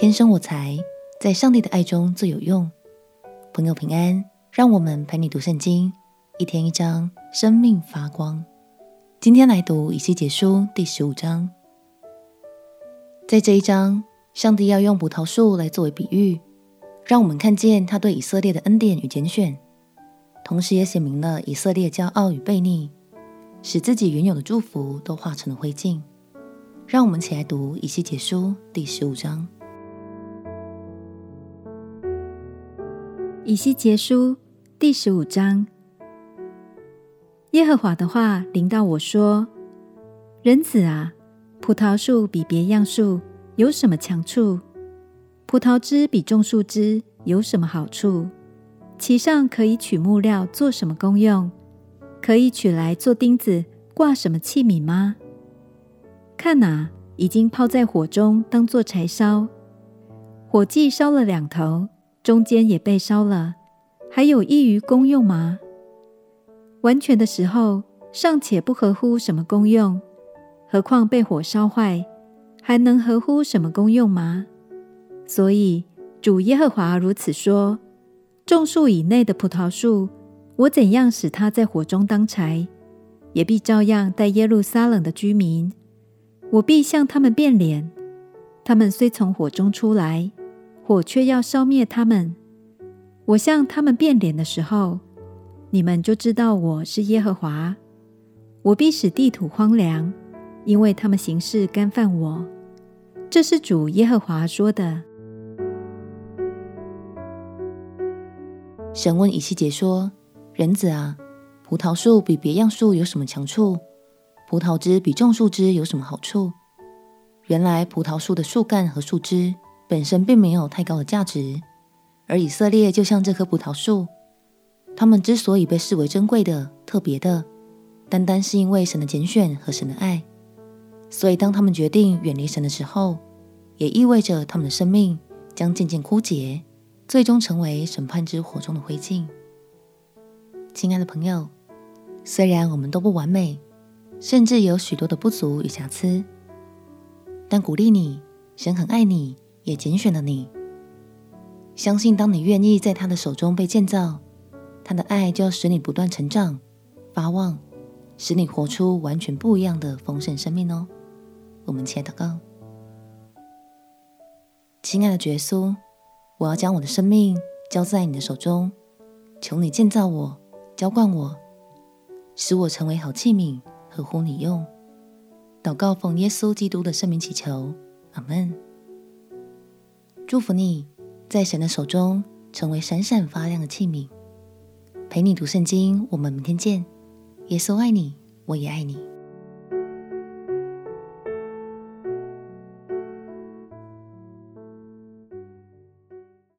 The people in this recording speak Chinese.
天生我材在上帝的爱中最有用。朋友平安，让我们陪你读圣经，一天一章，生命发光。今天来读以西结书第十五章。在这一章，上帝要用葡萄树来作为比喻，让我们看见他对以色列的恩典与拣选，同时也写明了以色列骄傲与悖逆，使自己原有的祝福都化成了灰烬。让我们起来读以西结书第十五章。以西结书第十五章，耶和华的话临到我说：“人子啊，葡萄树比别样树有什么强处？葡萄枝比种树枝有什么好处？其上可以取木料做什么功用？可以取来做钉子挂什么器皿吗？看哪，已经泡在火中，当做柴烧，火既烧了两头。”中间也被烧了，还有益于功用吗？完全的时候尚且不合乎什么功用，何况被火烧坏，还能合乎什么功用吗？所以主耶和华如此说：种树以内的葡萄树，我怎样使它在火中当柴，也必照样待耶路撒冷的居民。我必向他们变脸，他们虽从火中出来。火却要烧灭他们。我向他们变脸的时候，你们就知道我是耶和华。我必使地土荒凉，因为他们行事干犯我。这是主耶和华说的。神问以西结说：“人子啊，葡萄树比别样树有什么强处？葡萄枝比种树枝有什么好处？原来葡萄树的树干和树枝。”本身并没有太高的价值，而以色列就像这棵葡萄树，他们之所以被视为珍贵的、特别的，单单是因为神的拣选和神的爱。所以，当他们决定远离神的时候，也意味着他们的生命将渐渐枯竭，最终成为审判之火中的灰烬。亲爱的朋友，虽然我们都不完美，甚至有许多的不足与瑕疵，但鼓励你，神很爱你。也拣选了你，相信当你愿意在他的手中被建造，他的爱就要使你不断成长、发旺，使你活出完全不一样的丰盛生命哦。我们起来祷告，亲爱的耶稣，我要将我的生命交在你的手中，求你建造我、浇灌我，使我成为好器皿，合乎你用。祷告奉耶稣基督的圣名祈求，阿门。祝福你，在神的手中成为闪闪发亮的器皿。陪你读圣经，我们明天见。耶稣爱你，我也爱你。